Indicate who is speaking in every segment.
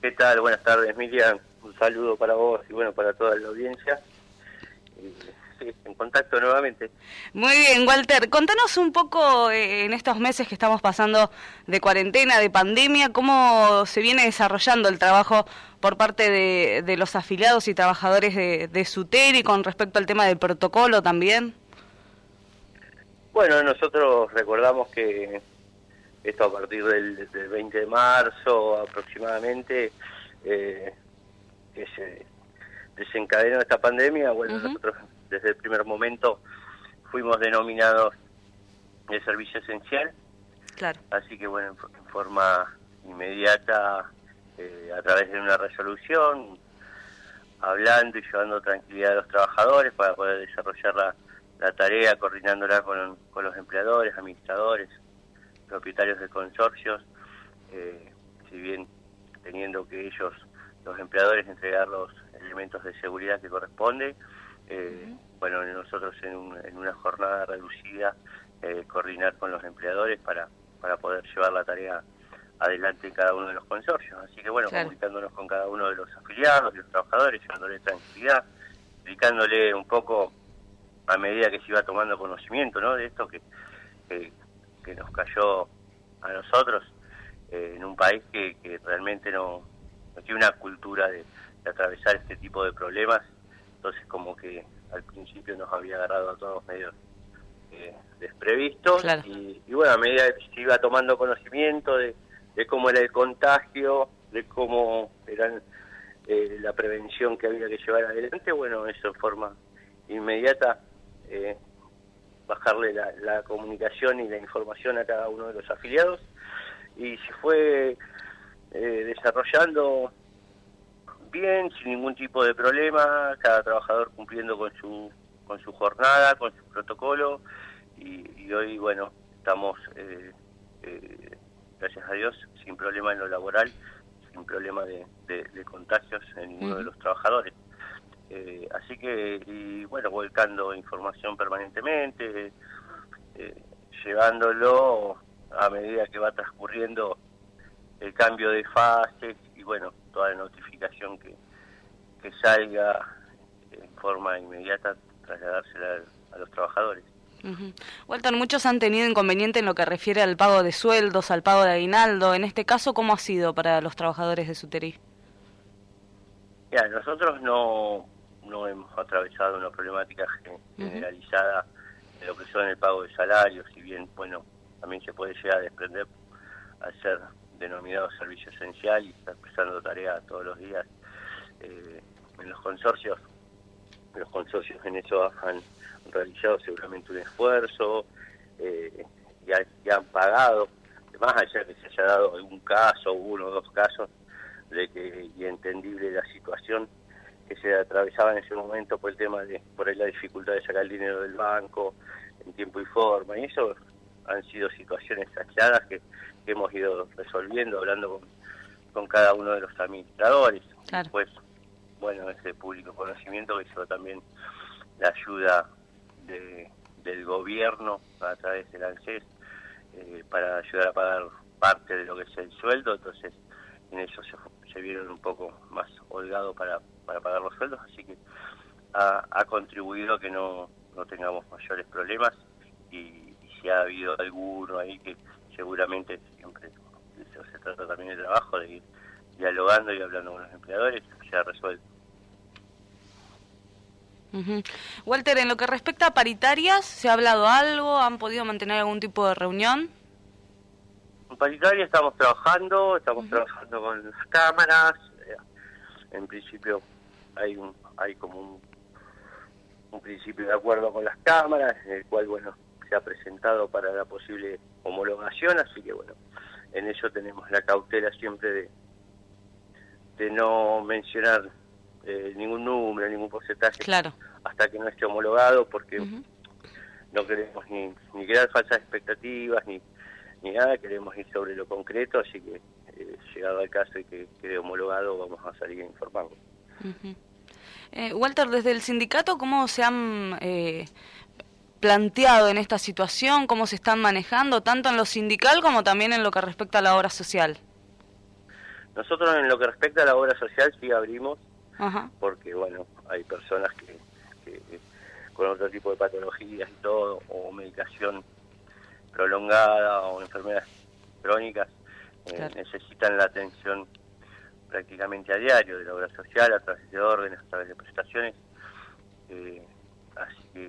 Speaker 1: ¿Qué tal? Buenas tardes, Miriam. Un saludo para vos y bueno, para toda la audiencia. Sí, en contacto nuevamente.
Speaker 2: Muy bien, Walter. Contanos un poco eh, en estos meses que estamos pasando de cuarentena, de pandemia, cómo se viene desarrollando el trabajo por parte de, los afiliados y trabajadores de, de SUTERI con respecto al tema del protocolo también.
Speaker 1: Bueno, nosotros recordamos que esto a partir del, 20 de marzo aproximadamente, eh, que se desencadenó esta pandemia, bueno, nosotros desde el primer momento fuimos denominados de servicio esencial.
Speaker 2: Claro.
Speaker 1: Así que bueno, en, forma inmediata, eh, a través de una resolución, hablando y llevando tranquilidad a los trabajadores para poder desarrollar la, la tarea, coordinándola con, con los empleadores, administradores, propietarios de consorcios, eh, si bien teniendo que ellos, los empleadores, entregar los elementos de seguridad que corresponde, eh, bueno, nosotros en, una jornada reducida eh, coordinar con los empleadores para, para poder llevar la tarea adelante en cada uno de los consorcios. Así que bueno, comunicándonos con cada uno de los afiliados y los trabajadores, llevándole tranquilidad, explicándole un poco a medida que se iba tomando conocimiento ¿no? de esto que, que nos cayó a nosotros eh, en un país que, realmente no, tiene una cultura de, atravesar este tipo de problemas, entonces como que al principio nos había agarrado a todos medios eh, desprevistos y, bueno, a medida que se iba tomando conocimiento de, cómo era el contagio, de cómo era eh, la prevención que había que llevar adelante, bueno, eso en forma inmediata eh, bajarle la, comunicación y la información a cada uno de los afiliados. Y se fue eh, desarrollando bien, sin ningún tipo de problema, cada trabajador cumpliendo con su, con su jornada, con su protocolo. Y, hoy, bueno, estamos, eh, eh, gracias a Dios, sin problema en lo laboral, sin problema de, contagios en ninguno de los trabajadores. Eh, así que, y bueno, volcando información permanentemente, eh, llevándolo a medida que va transcurriendo el cambio de fases y bueno, toda la notificación que, que salga en forma inmediata, trasladársela a, los trabajadores.
Speaker 2: Walter, muchos han tenido inconveniente en lo que refiere al pago de sueldos, al pago de aguinaldo. En este caso, ¿cómo ha sido para los trabajadores de Suteri?
Speaker 1: Ya, nosotros no, no hemos atravesado una problemática generalizada de lo que son el pago de salarios, si bien, bueno, también se puede llegar a desprender al ser denominado servicio esencial y estar prestando tarea todos los días eh, en los consorcios. Los consorcios en eso han realizado seguramente un esfuerzo eh, y, han pagado, más allá que se haya dado algún caso, uno o dos casos, de que y entendible la situación, que se atravesaba en ese momento por el tema de por la dificultad de sacar el dinero del banco en tiempo y forma y eso han sido situaciones aisladas que, hemos ido resolviendo hablando con, cada uno de los administradores. Pues bueno ese público conocimiento que hizo también la ayuda de, del gobierno a través del ANSES eh, para ayudar a pagar parte de lo que es el sueldo entonces en eso se, se vieron un poco más holgados para para pagar los sueldos, así que ha, contribuido a que no, no tengamos mayores problemas y, si ha habido alguno ahí que seguramente siempre se trata también de trabajo, de ir dialogando y hablando con los empleadores, se ha resuelto.
Speaker 2: Walter, en lo que respecta a paritarias, ¿se ha hablado algo? ¿Han podido mantener algún tipo de reunión?
Speaker 1: En paritaria estamos trabajando, estamos trabajando con las cámaras, eh, en principio hay un hay como un, un principio de acuerdo con las cámaras, en el cual, bueno, se ha presentado para la posible homologación, así que, bueno, en eso tenemos la cautela siempre de, de no mencionar eh, ningún número, ningún porcentaje
Speaker 2: claro.
Speaker 1: hasta que no esté homologado, porque no queremos ni, ni crear falsas expectativas, ni, ni nada, queremos ir sobre lo concreto, así que eh, llegado al caso y que quede homologado, vamos a salir informando.
Speaker 2: Eh, Walter, desde el sindicato, ¿cómo se han eh, planteado en esta situación? ¿Cómo se están manejando, tanto en lo sindical como también en lo que respecta a la obra social?
Speaker 1: Nosotros en lo que respecta a la obra social sí abrimos, porque bueno, hay personas que, con otro tipo de patologías y todo, o medicación prolongada o enfermedades crónicas, eh, necesitan la atención prácticamente a diario de la obra social, a través de órdenes, a través de prestaciones. Eh, así que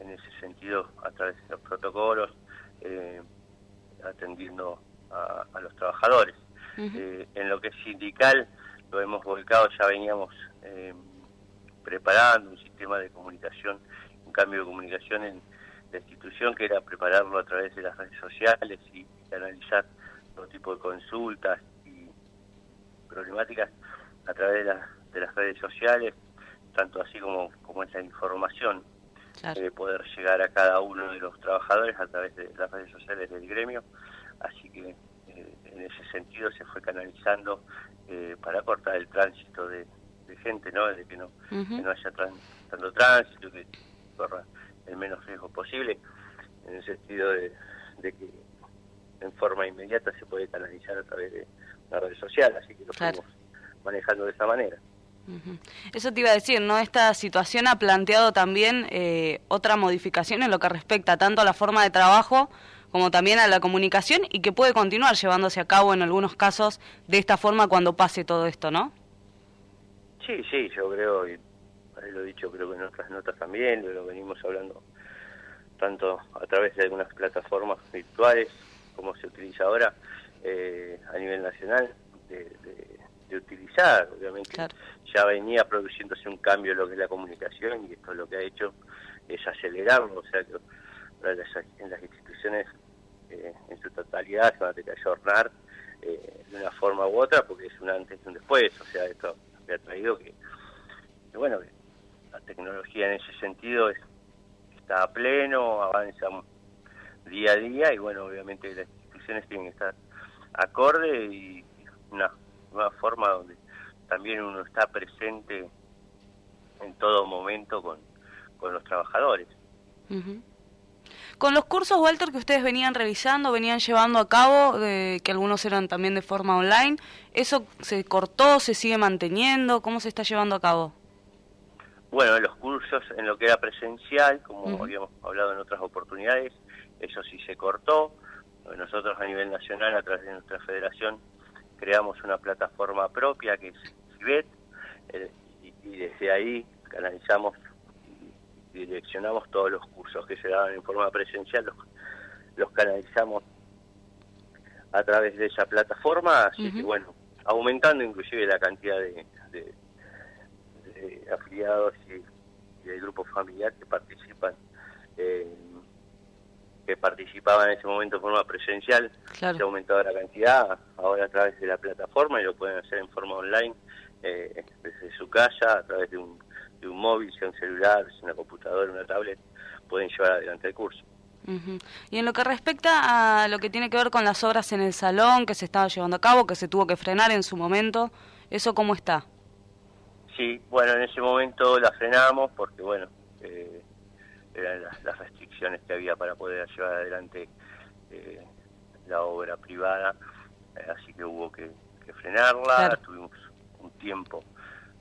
Speaker 1: en ese sentido, a través de los protocolos, eh, atendiendo a, los trabajadores. Eh, en lo que es sindical, lo hemos volcado, ya veníamos preparando un sistema de comunicación, un cambio de comunicación en la institución, que era prepararlo a través de las redes sociales y analizar todo tipo de consultas problemáticas a través de, las redes sociales, tanto así como, como esa información, de poder llegar a cada uno de los trabajadores a través de las redes sociales del gremio. Así que eh, en ese sentido se fue canalizando eh, para cortar el tránsito de, gente, ¿no? De que no, no haya tanto tránsito, que corra el menos riesgo posible, en el sentido de, de que en forma inmediata se puede canalizar a través de la red social, así que lo estamos manejando de esa manera.
Speaker 2: Eso te iba a decir, ¿no? Esta situación ha planteado también eh, otra modificación en lo que respecta tanto a la forma de trabajo como también a la comunicación y que puede continuar llevándose a cabo en algunos casos de esta forma cuando pase todo esto, ¿no?
Speaker 1: Sí, sí, yo creo, y lo he dicho creo que en otras notas también, lo venimos hablando tanto a través de algunas plataformas virtuales como se utiliza ahora, eh, a nivel nacional de, utilizar. Obviamente ya venía produciéndose un cambio en lo que es la comunicación y esto lo que ha hecho es acelerarlo, o sea que en las instituciones eh, en su totalidad se van a tener que ayornar eh, de una forma u otra porque es un antes y un después, o sea, esto me ha traído que, bueno, la tecnología en ese sentido está a pleno, avanza día a día y bueno, obviamente las instituciones tienen que estar acorde y una nueva forma donde también uno está presente en todo momento con, con los trabajadores.
Speaker 2: Con los cursos, Walter, que ustedes venían revisando, venían llevando a cabo, que algunos eran también de forma online, ¿eso se cortó, se sigue manteniendo? ¿Cómo se está llevando a cabo?
Speaker 1: Bueno, los cursos en lo que era presencial, como habíamos hablado en otras oportunidades, eso sí se cortó. Nosotros a nivel nacional, a través de nuestra federación, creamos una plataforma propia que es CIBET, eh, y, desde ahí canalizamos y direccionamos todos los cursos que se daban en forma presencial, los, canalizamos a través de esa plataforma, así que bueno, aumentando inclusive la cantidad de, afiliados y, del grupo familiar que participan que participaban en ese momento de forma presencial, se ha aumentado la cantidad, ahora a través de la plataforma y lo pueden hacer en forma online, eh, desde su casa, a través de un, de un móvil, sea un celular, sea una computadora, una tablet, pueden llevar adelante el curso.
Speaker 2: Y en lo que respecta a lo que tiene que ver con las obras en el salón que se estaba llevando a cabo, que se tuvo que frenar en su momento, ¿eso cómo está?
Speaker 1: Sí, bueno, en ese momento la frenamos porque, bueno, eh, eran las, restricciones que había para poder llevar adelante eh, la obra privada, eh, así que hubo que, frenarla, tuvimos un tiempo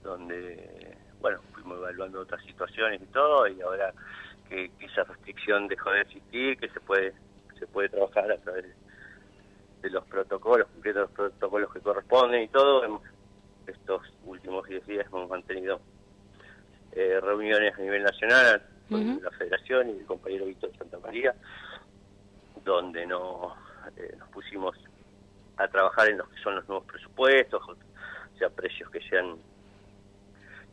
Speaker 1: donde, bueno, fuimos evaluando otras situaciones y todo, y ahora que, esa restricción dejó de existir, que se puede se puede trabajar a través de los protocolos, de los protocolos que corresponden y todo, estos últimos 10 días hemos mantenido eh, reuniones a nivel nacional la federación y el compañero Víctor Santa María, donde no, eh, nos pusimos a trabajar en lo que son los nuevos presupuestos, o sea, precios que se han,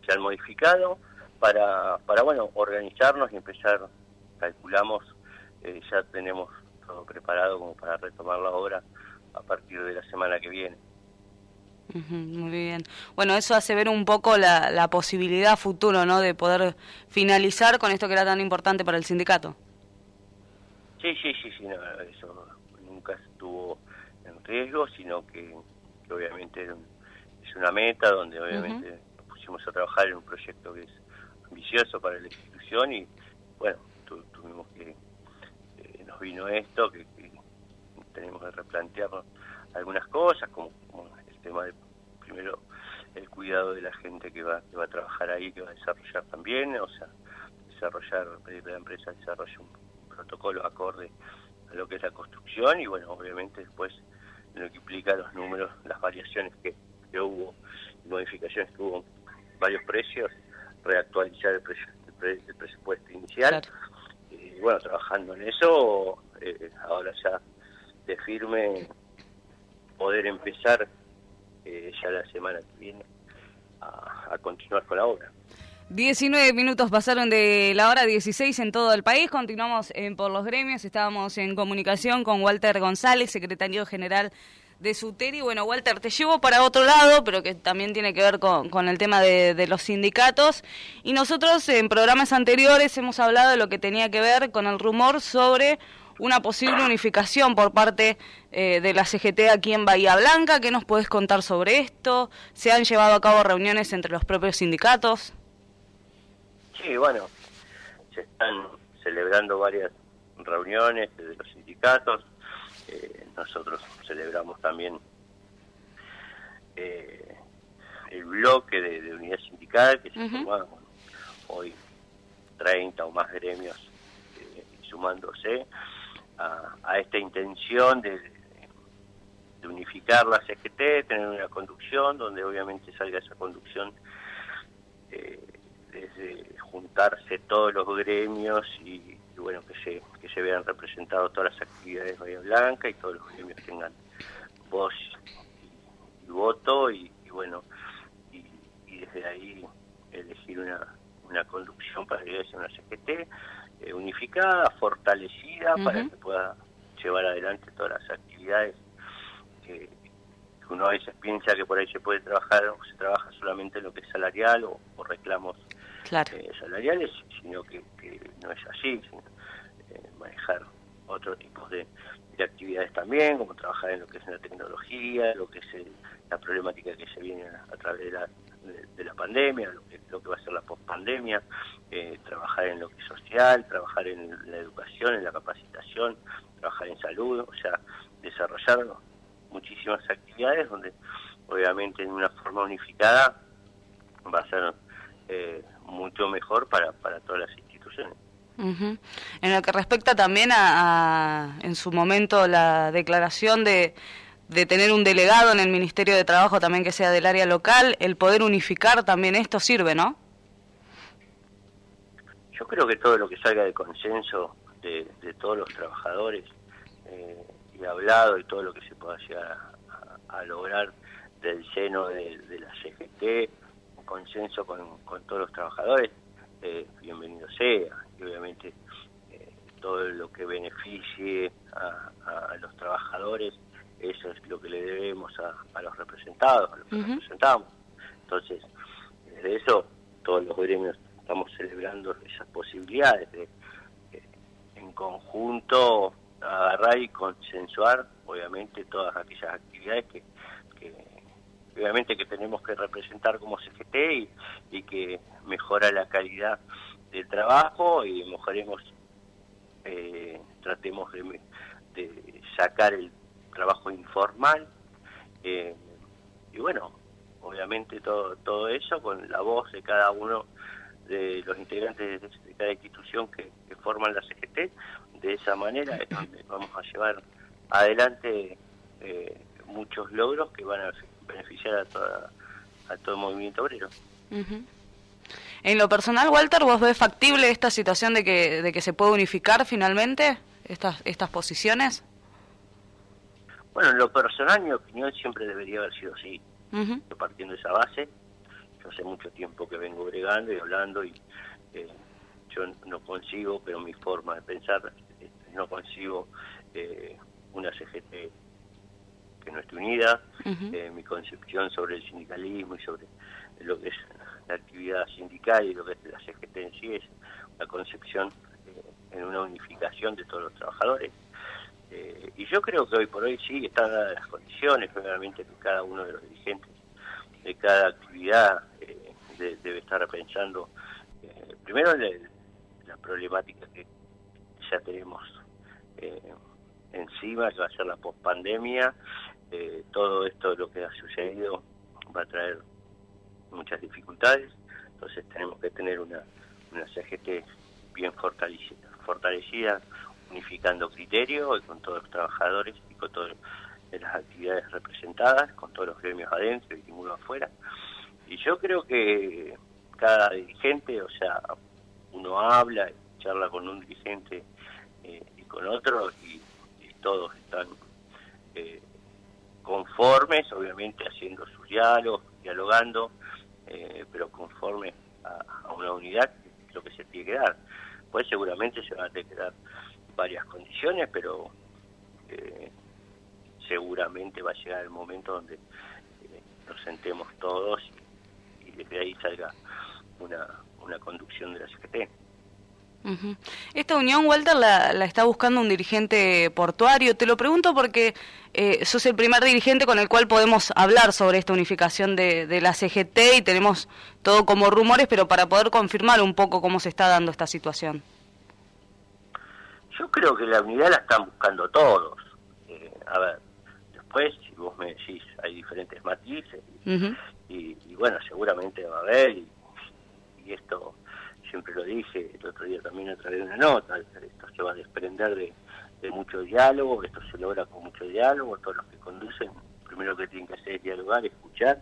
Speaker 1: se han modificado, para, para bueno, organizarnos y empezar, calculamos, eh, ya tenemos todo preparado como para retomar la obra a partir de la semana que viene
Speaker 2: muy bien. Bueno, eso hace ver un poco la, la posibilidad futuro, ¿no? De poder finalizar con esto que era tan importante para el sindicato.
Speaker 1: Sí, sí, sí, sí, eso nunca estuvo en riesgo, sino que, obviamente es una meta donde obviamente nos pusimos a trabajar en un proyecto que es ambicioso para la institución y bueno, tuvimos que, eh, nos vino esto, que, tenemos que replantear algunas cosas, como, como tema de primero el cuidado de la gente que va, que va a trabajar ahí, que va a desarrollar también, o sea, desarrollar, la empresa desarrolle un protocolo acorde a lo que es la construcción y bueno, obviamente después lo que implica los números, las variaciones que, que hubo, modificaciones que hubo varios precios, reactualizar el, presupuesto inicial. Y bueno, trabajando en eso, eh, ahora ya de firme poder empezar eh, ya la semana que viene a, continuar con la obra.
Speaker 2: 19 minutos pasaron de la hora 16 en todo el país. Continuamos en por los gremios. Estábamos en comunicación con Walter González, secretario general de Suteri. Bueno, Walter, te llevo para otro lado, pero que también tiene que ver con, el tema de, de, los sindicatos. Y nosotros en programas anteriores hemos hablado de lo que tenía que ver con el rumor sobre una posible unificación por parte eh, de la CGT aquí en Bahía Blanca. ¿Qué nos puedes contar sobre esto? ¿Se han llevado a cabo reuniones entre los propios sindicatos?
Speaker 1: Sí, bueno, se están celebrando varias reuniones de los sindicatos. Eh, nosotros celebramos también eh, el bloque de, unidad sindical que se uh hoy 30 o más gremios sumándose a, esta intención de, unificar la CGT, tener una conducción donde obviamente salga esa conducción eh, desde juntarse todos los gremios y, bueno que se que se vean representados todas las actividades de Bahía Blanca y todos los gremios tengan voz y, voto y, bueno y, desde ahí elegir una, una conducción para que sea una CGT eh, unificada, fortalecida, para que pueda llevar adelante todas las actividades que, uno a veces piensa que por ahí se puede trabajar o se trabaja solamente en lo que es salarial o, reclamos eh, salariales, sino que, no es así, sino, eh, manejar otro tipo de, actividades también, como trabajar en lo que es la tecnología, lo que es la problemática que se viene a, través de la, de, la pandemia, lo que, lo que va a ser la pospandemia, eh, trabajar en lo que es social, trabajar en la educación, en la capacitación, trabajar en salud, o sea, desarrollar muchísimas actividades donde obviamente en una forma unificada va a ser eh, mucho mejor para, para todas las instituciones.
Speaker 2: En lo que respecta también a, en su momento, la declaración de, de tener un delegado en el Ministerio de Trabajo también que sea del área local, el poder unificar también esto sirve, ¿no?
Speaker 1: Yo creo que todo lo que salga de consenso de, todos los trabajadores eh, y hablado y todo lo que se pueda llegar a, lograr del seno de, la CGT, un consenso con, todos los trabajadores, eh, bienvenido sea. Y obviamente eh, todo lo que beneficie a, los trabajadores, eso es lo que le debemos a, los representados, a los que representamos. Entonces, desde eso, todos los gremios estamos celebrando esas posibilidades de, en conjunto agarrar y consensuar obviamente todas aquellas actividades que, obviamente que tenemos que representar como CGT y, y, que mejora la calidad del trabajo y mejoremos eh, tratemos de, sacar el trabajo informal eh, y bueno obviamente todo todo eso con la voz de cada uno de los integrantes de, cada institución que, forman la CGT. De esa manera vamos a llevar adelante eh, muchos logros que van a beneficiar a, toda, a todo el movimiento obrero.
Speaker 2: En lo personal, Walter, ¿vos ves factible esta situación de que, de que se puede unificar finalmente estas, estas posiciones?
Speaker 1: Bueno, en lo personal, mi opinión siempre debería haber sido así, partiendo de esa base yo hace mucho tiempo que vengo bregando y hablando y eh, yo no consigo, pero mi forma de pensar, eh, no consigo eh, una CGT que no esté unida, mi concepción sobre el sindicalismo y sobre lo que es la actividad sindical y lo que es la CGT en sí es una concepción en una unificación de todos los trabajadores. Y yo creo que hoy por hoy sí están dadas las condiciones, realmente que cada uno de los dirigentes de cada actividad eh, debe estar pensando eh, primero en la problemática que ya tenemos eh, encima, que va a ser la pospandemia, todo esto lo que ha sucedido va a traer muchas dificultades, entonces tenemos que tener una, una CGT bien fortalecida, fortalecida, unificando criterios con todos los trabajadores y con todas las actividades representadas, con todos los gremios adentro y ninguno afuera. Y yo creo que cada dirigente, o sea, uno habla, charla con un dirigente eh, y con otro y, todos están eh, conformes, obviamente haciendo sus diálogos, dialogando, eh, pero conforme a, una unidad, que es lo que se tiene que dar. Pues seguramente se van a tener que dar varias condiciones, pero seguramente va a llegar el momento donde nos sentemos todos y, desde ahí salga una, una conducción de la CGT.
Speaker 2: Esta unión, Walter, la, está buscando un dirigente portuario. Te lo pregunto porque eh, sos el primer dirigente con el cual podemos hablar sobre esta unificación de, de, la CGT y tenemos todo como rumores, pero para poder confirmar un poco cómo se está dando esta situación.
Speaker 1: Yo creo que la unidad la están buscando todos. Eh, a ver, después, si vos me decís, hay diferentes matices y, bueno, seguramente va a haber y, y esto siempre lo dije, el otro día también a través de una nota, esto se va a desprender de, mucho diálogo, esto se logra con mucho diálogo, todos los que conducen, primero que tienen que hacer es dialogar, escuchar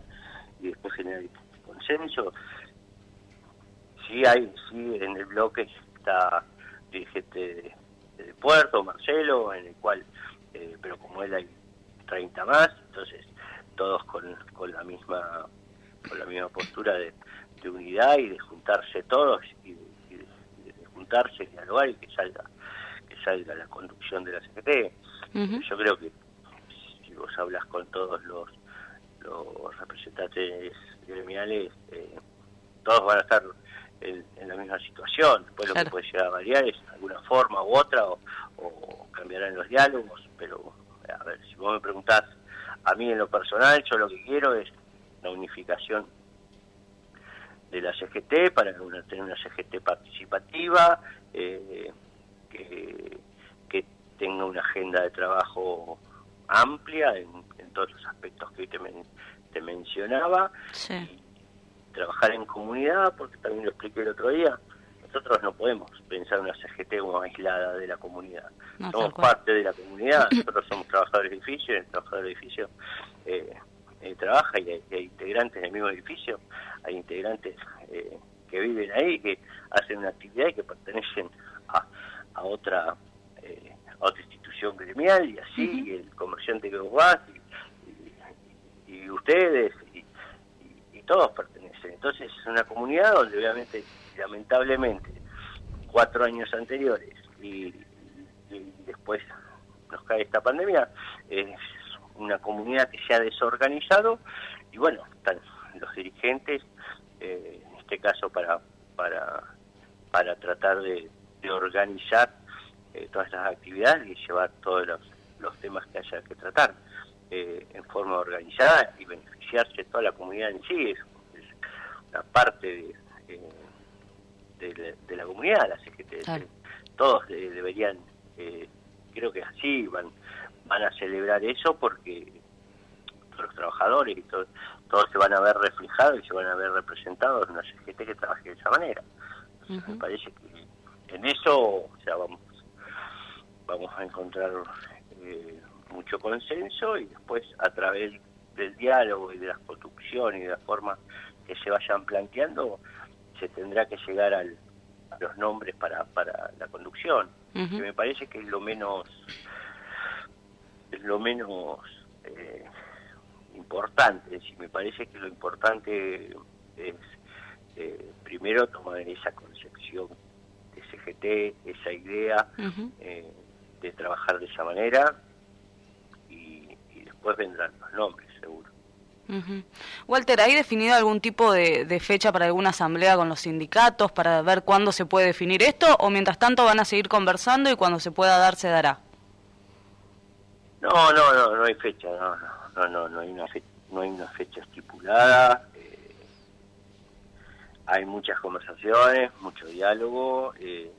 Speaker 1: y después generar consenso. Sí hay, sí en el bloque está dirigente de, Puerto, Marcelo, en el cual, eh, pero como él hay 30 más, entonces todos con, con la misma con la misma postura de, de unidad y de juntarse todos y, de, juntarse, dialogar y que salga que salga la conducción de la CGT. Yo creo que si vos hablas con todos los, los representantes gremiales, eh, todos van a estar en, la misma situación. Después lo que puede llegar a variar es alguna forma u otra o, o cambiarán los diálogos, pero a ver, si vos me preguntás a mí en lo personal, yo lo que quiero es la unificación de la CGT para tener una CGT participativa, eh, que, tenga una agenda de trabajo amplia en, todos los aspectos que hoy te, mencionaba, y trabajar en comunidad, porque también lo expliqué el otro día, nosotros no podemos pensar una CGT como aislada de la comunidad. somos parte de la comunidad, nosotros somos trabajadores de edificio, el trabajador de edificio eh, eh, trabaja y hay, integrantes del mismo edificio, hay integrantes eh, que viven ahí, que hacen una actividad y que pertenecen a, a otra eh, otra institución gremial y así, el comerciante que vos vas y, ustedes y, todos pertenecen. Entonces es una comunidad donde obviamente, lamentablemente, cuatro años anteriores y, después nos cae esta pandemia, es una comunidad que se ha desorganizado y bueno, están los dirigentes, eh, en este caso para, para, para tratar de, organizar eh, todas las actividades y llevar todos los temas que haya que tratar eh, en forma organizada y beneficiarse toda la comunidad en sí, es, una parte de, de, la comunidad, así que todos deberían, creo que así van van a celebrar eso porque todos los trabajadores y todos se van a ver reflejados y se van a ver representados en una CGT que trabaje de esa manera. Me parece que en eso o sea, vamos, vamos a encontrar eh, mucho consenso y después a través del diálogo y de las construcciones y de la forma que se vayan planteando, se tendrá que llegar al, a los nombres para, para la conducción, que me parece que es lo menos es lo menos eh, importante. Si me parece que lo importante es eh, primero tomar esa concepción de CGT, esa idea eh, de trabajar de esa manera después vendrán los nombres, seguro.
Speaker 2: Walter, ¿hay definido algún tipo de, de, fecha para alguna asamblea con los sindicatos para ver cuándo se puede definir esto o mientras tanto van a seguir conversando y cuando se pueda dar se dará?
Speaker 1: No, no, no, no hay fecha, no, no, no, no hay una fecha, no hay una fecha estipulada. Eh, hay muchas conversaciones, mucho diálogo. Eh,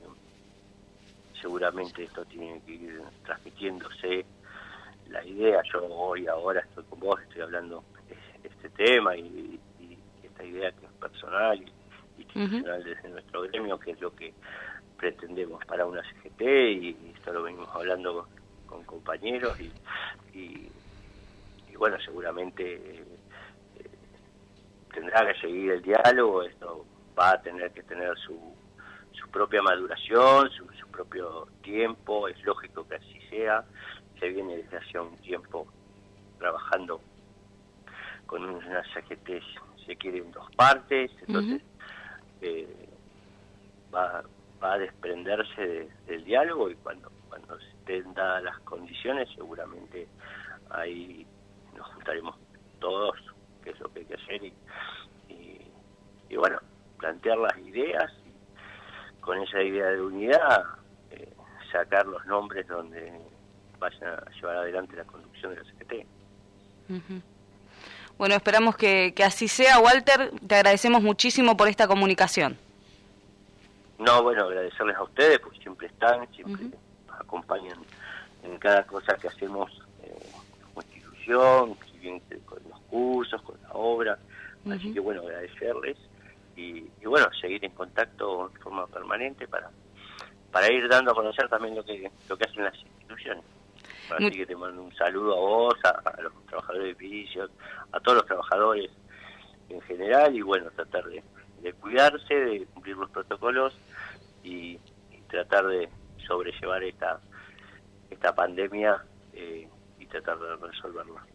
Speaker 1: seguramente esto tiene que ir transmitiéndose la idea. Yo hoy, ahora estoy con vos, estoy hablando este tema y, esta idea que es personal y institucional desde nuestro gremio, que es lo que pretendemos para una CGT y, esto lo venimos hablando con, compañeros y, y, bueno, seguramente eh, tendrá que seguir el diálogo, esto va a tener que tener su, su propia maduración, su, su propio tiempo, es lógico que así sea, se viene desde hace un tiempo trabajando con una CGT, se quiere en dos partes, entonces eh, va, va a desprenderse del diálogo y cuando, cuando estén dadas las condiciones seguramente ahí nos juntaremos todos, que es lo que hay que hacer, y, y, bueno, plantear las ideas y con esa idea de unidad eh, sacar los nombres donde vayan a llevar adelante la conducción de la CGT.
Speaker 2: Bueno, esperamos que, que así sea. Walter, te agradecemos muchísimo por esta comunicación.
Speaker 1: No, bueno, agradecerles a ustedes, porque siempre están, siempre nos acompañan en cada cosa que hacemos eh, como institución, con los cursos, con la obra. Así que bueno, agradecerles y, bueno, seguir en contacto de forma permanente para para ir dando a conocer también lo que lo que hacen las instituciones. Así que te mando un saludo a vos, a, los trabajadores de edificios, a todos los trabajadores en general y bueno, tratar de, de cuidarse, de cumplir los protocolos y, tratar de sobrellevar esta, esta pandemia eh, y tratar de resolverla.